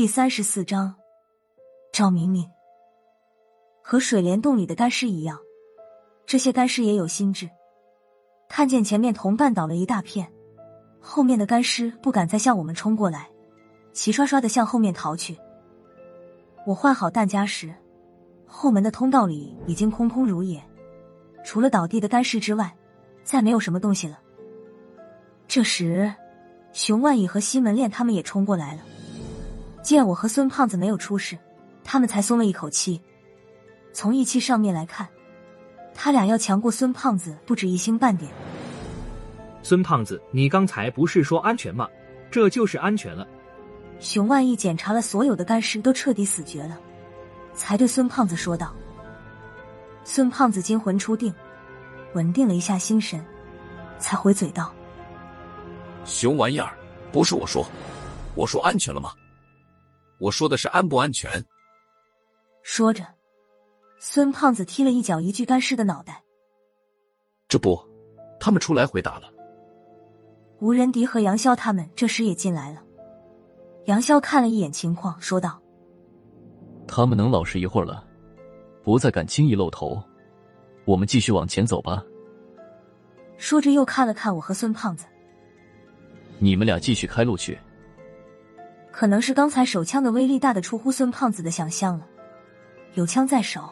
第三十四章，赵明明和水帘洞里的干尸一样，这些干尸也有心智。看见前面同伴倒了一大片，后面的干尸不敢再向我们冲过来，齐刷刷的向后面逃去。我换好弹夹时，后门的通道里已经空空如也，除了倒地的干尸之外，再没有什么东西了。这时，熊万义和西门烈他们也冲过来了。见我和孙胖子没有出事，他们才松了一口气。从义气上面来看，他俩要强过孙胖子不止一星半点。孙胖子，你刚才不是说安全吗？这就是安全了。熊万义检查了所有的干尸都彻底死绝了，才对孙胖子说道。孙胖子惊魂初定，稳定了一下心神，才回嘴道：“熊玩意儿，不是我说，我说安全了吗？”我说的是安不安全？说着，孙胖子踢了一脚一具干尸的脑袋。这不，他们出来回答了。吴仁迪和杨潇他们这时也进来了。杨潇看了一眼情况，说道：“他们能老实一会儿了，不再敢轻易露头。我们继续往前走吧。”说着又看了看我和孙胖子：“你们俩继续开路去。”可能是刚才手枪的威力大的出乎孙胖子的想象了，有枪在手，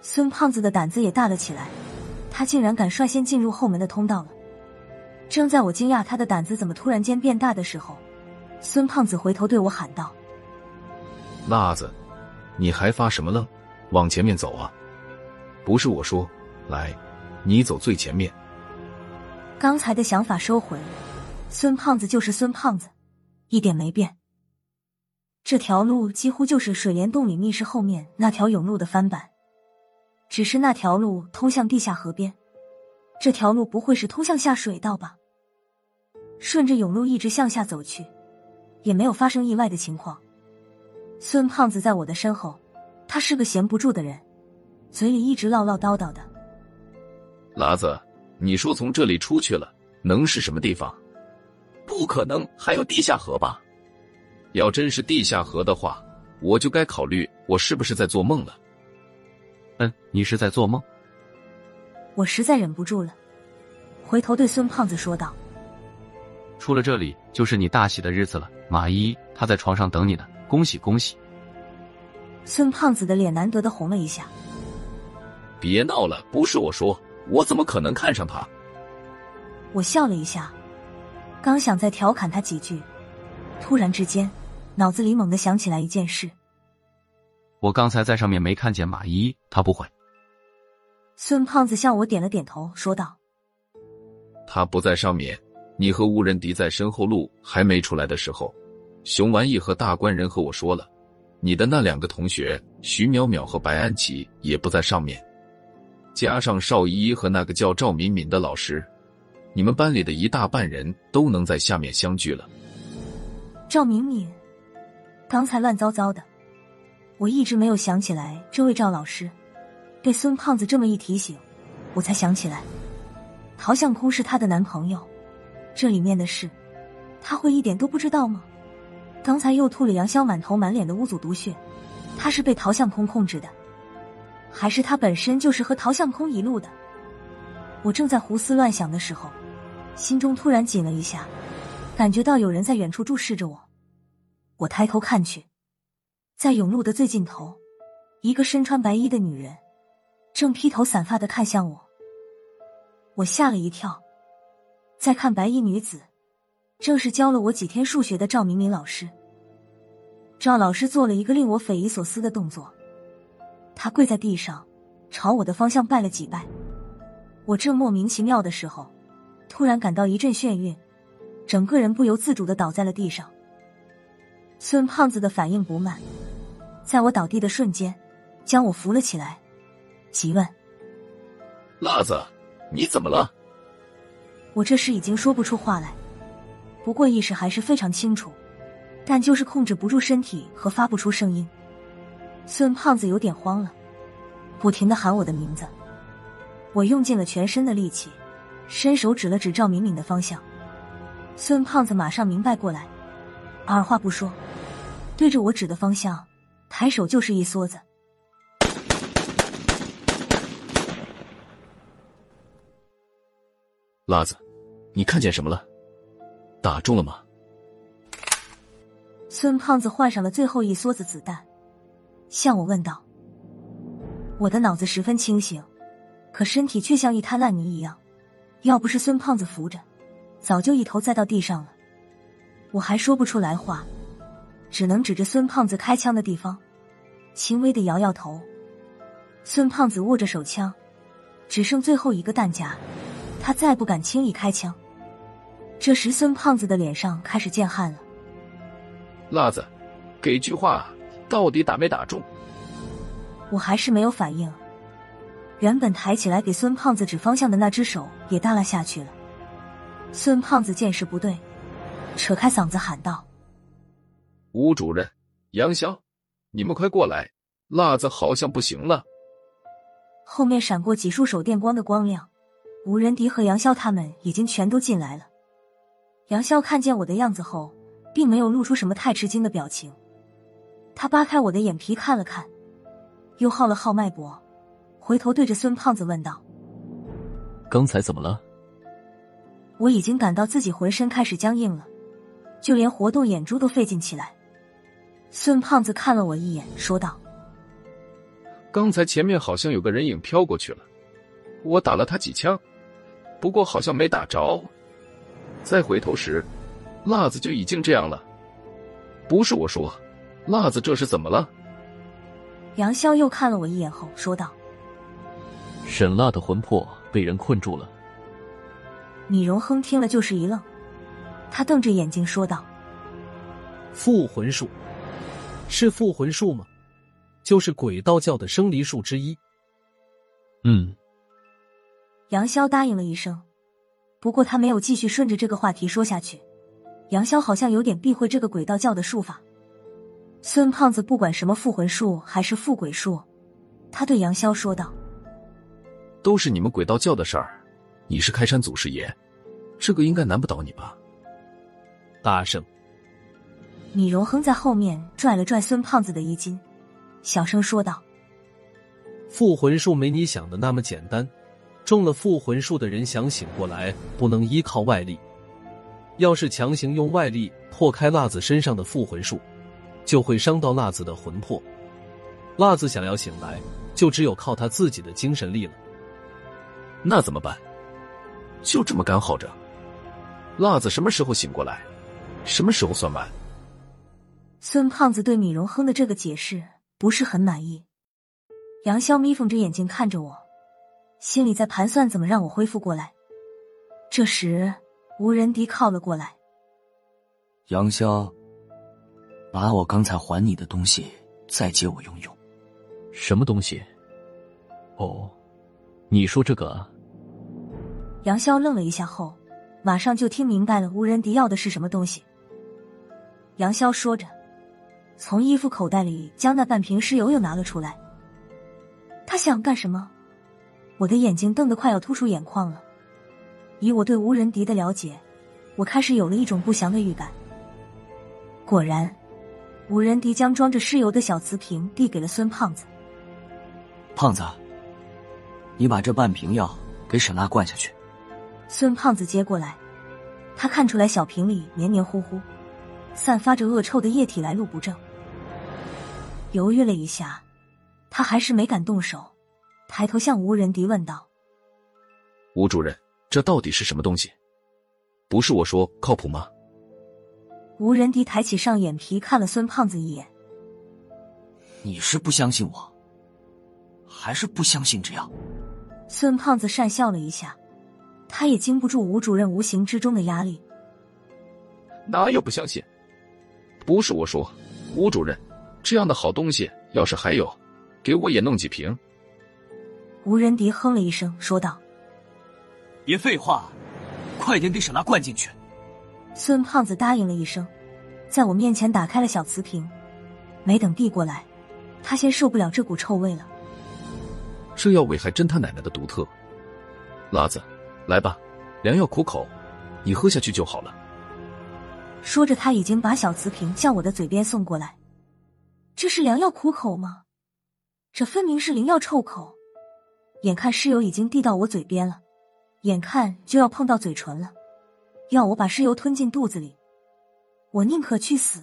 孙胖子的胆子也大了起来，他竟然敢率先进入后门的通道了。正在我惊讶他的胆子怎么突然间变大的时候，孙胖子回头对我喊道：“辣子，你还发什么愣？往前面走啊！不是我说，来，你走最前面。”刚才的想法收回了，孙胖子就是孙胖子，一点没变。这条路几乎就是水帘洞里密室后面那条甬路的翻版，只是那条路通向地下河边，这条路不会是通向下水道吧？顺着甬路一直向下走去，也没有发生意外的情况。孙胖子在我的身后，他是个闲不住的人，嘴里一直唠唠叨叨的。喇子，你说从这里出去了，能是什么地方？不可能还有地下河吧？要真是地下河的话，我就该考虑我是不是在做梦了。嗯，你是在做梦？我实在忍不住了，回头对孙胖子说道：“出了这里就是你大喜的日子了，马依她在床上等你呢，恭喜恭喜！”孙胖子的脸难得的红了一下。别闹了，不是我说，我怎么可能看上他？我笑了一下，刚想再调侃他几句，突然之间。脑子里猛地想起来一件事，我刚才在上面没看见马伊，他不会。孙胖子向我点了点头，说道：“他不在上面，你和吴仁迪在身后路还没出来的时候，熊完义和大官人和我说了，你的那两个同学徐淼淼和白安琪也不在上面，加上邵依依和那个叫赵敏敏的老师，你们班里的一大半人都能在下面相聚了。”赵敏敏。刚才乱糟糟的，我一直没有想起来这位赵老师。被孙胖子这么一提醒，我才想起来，陶相空是他的男朋友。这里面的事，他会一点都不知道吗？刚才又吐了杨潇满头满脸的巫祖毒血，他是被陶相空控制的，还是他本身就是和陶相空一路的？我正在胡思乱想的时候，心中突然紧了一下，感觉到有人在远处注视着我。我抬头看去，在甬路的最尽头，一个身穿白衣的女人正披头散发的看向我。我吓了一跳，再看白衣女子，正是教了我几天数学的赵明明老师。赵老师做了一个令我匪夷所思的动作，他跪在地上，朝我的方向拜了几拜。我正莫名其妙的时候，突然感到一阵眩晕，整个人不由自主的倒在了地上。孙胖子的反应不慢，在我倒地的瞬间，将我扶了起来，急问：“辣子，你怎么了？”我这时已经说不出话来，不过意识还是非常清楚，但就是控制不住身体和发不出声音。孙胖子有点慌了，不停的喊我的名字。我用尽了全身的力气，伸手指了指赵敏敏的方向。孙胖子马上明白过来，二话不说。对着我指的方向，抬手就是一梭子。辣子，你看见什么了？打中了吗？孙胖子换上了最后一梭子子弹，向我问道：“我的脑子十分清醒，可身体却像一滩烂泥一样。要不是孙胖子扶着，早就一头栽到地上了。我还说不出来话，只能指着孙胖子开枪的地方，轻微的摇摇头。孙胖子握着手枪，只剩最后一个弹夹，他再不敢轻易开枪。这时，孙胖子的脸上开始见汗了。”辣子，给句话，到底打没打中？我还是没有反应。原本抬起来给孙胖子指方向的那只手也耷拉下去了。孙胖子见势不对，扯开嗓子喊道：“吴主任，杨潇，你们快过来！辣子好像不行了。”后面闪过几束手电光的光亮，吴仁迪和杨潇他们已经全都进来了。杨潇看见我的样子后。并没有露出什么太吃惊的表情，他扒开我的眼皮看了看，又号了号脉搏，回头对着孙胖子问道：“刚才怎么了？”我已经感到自己浑身开始僵硬了，就连活动眼珠都费劲起来。孙胖子看了我一眼，说道：“刚才前面好像有个人影飘过去了，我打了他几枪，不过好像没打着。再回头时。”辣子就已经这样了，不是我说，辣子这是怎么了？杨潇又看了我一眼后说道：“沈辣的魂魄被人困住了。”米荣亨听了就是一愣，他瞪着眼睛说道：“复魂术是复魂术吗？就是鬼道教的生离术之一。”嗯，杨潇答应了一声，不过他没有继续顺着这个话题说下去。杨潇好像有点避讳这个鬼道教的术法。孙胖子不管什么复魂术还是复鬼术，他对杨潇说道：“都是你们鬼道教的事儿，你是开山祖师爷，这个应该难不倒你吧？”大声，米荣亨在后面拽了拽孙胖子的衣襟，小声说道：“复魂术没你想的那么简单，中了复魂术的人想醒过来，不能依靠外力。”要是强行用外力破开辣子身上的复魂术，就会伤到辣子的魂魄。辣子想要醒来，就只有靠他自己的精神力了。那怎么办？就这么干耗着？辣子什么时候醒过来？什么时候算完？孙胖子对米荣亨的这个解释不是很满意。杨潇眯缝着眼睛看着我，心里在盘算怎么让我恢复过来。这时。吴仁迪靠了过来，杨潇，把我刚才还你的东西再借我用用。什么东西？哦，你说这个？杨潇愣了一下后，马上就听明白了吴仁迪要的是什么东西。杨潇说着，从衣服口袋里将那半瓶尸油又拿了出来。他想干什么？我的眼睛瞪得快要突出眼眶了。以我对吴仁迪的了解，我开始有了一种不祥的预感。果然，吴仁迪将装着尸油的小瓷瓶递给了孙胖子。胖子，你把这半瓶药给沈娜灌下去。孙胖子接过来，他看出来小瓶里黏黏糊糊，散发着恶臭的液体来路不正。犹豫了一下，他还是没敢动手，抬头向吴仁迪问道：“吴主任。”这到底是什么东西？不是我说靠谱吗？吴仁迪抬起上眼皮看了孙胖子一眼。你是不相信我，还是不相信这样？孙胖子讪笑了一下，他也经不住吴主任无形之中的压力。哪有不相信？不是我说，吴主任，这样的好东西要是还有，给我也弄几瓶。吴仁迪哼了一声，说道。别废话，快点给沈拉灌进去。孙胖子答应了一声，在我面前打开了小瓷瓶，没等递过来，他先受不了这股臭味了。这药味还真他奶奶的独特。辣子，来吧，良药苦口，你喝下去就好了。说着，他已经把小瓷瓶向我的嘴边送过来。这是良药苦口吗？这分明是灵药臭口。眼看尸油已经递到我嘴边了，眼看就要碰到嘴唇了，要我把尸油吞进肚子里，我宁可去死。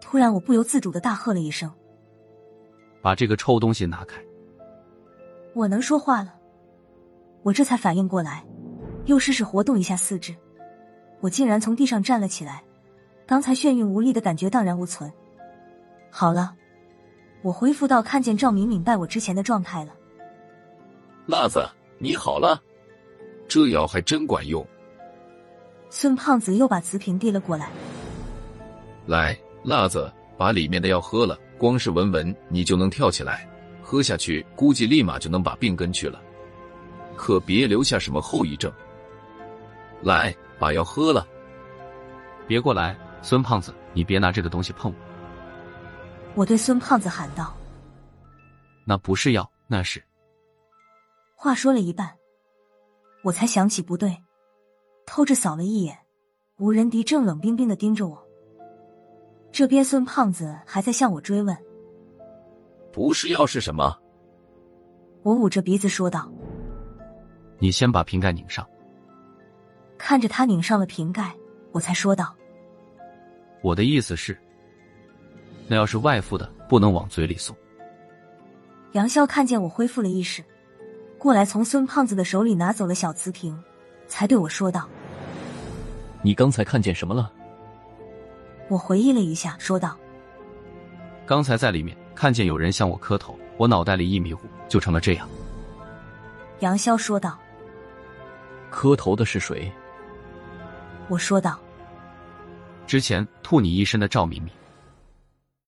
突然，我不由自主的大喝了一声：“把这个臭东西拿开！”我能说话了，我这才反应过来，又试试活动一下四肢，我竟然从地上站了起来，刚才眩晕无力的感觉荡然无存。好了，我恢复到看见赵敏敏拜我之前的状态了。辣子，你好了，这药还真管用。孙胖子又把瓷瓶递了过来，来，辣子，把里面的药喝了，光是闻闻你就能跳起来，喝下去估计立马就能把病根去了，可别留下什么后遗症。来，把药喝了。别过来，孙胖子，你别拿这个东西碰我。我对孙胖子喊道：“那不是药，那是……”话说了一半，我才想起不对，偷着扫了一眼，吴仁迪正冷冰冰的盯着我。这边孙胖子还在向我追问：“不是药是什么？”我捂着鼻子说道：“你先把瓶盖拧上。”看着他拧上了瓶盖，我才说道：“我的意思是，那要是外敷的，不能往嘴里送。”杨潇看见我恢复了意识，过来从孙胖子的手里拿走了小瓷瓶，才对我说道：“你刚才看见什么了？”我回忆了一下，说道：“刚才在里面看见有人向我磕头，我脑袋里一迷糊，就成了这样。”杨潇说道：“磕头的是谁？”我说道：“之前吐你一身的赵敏敏。”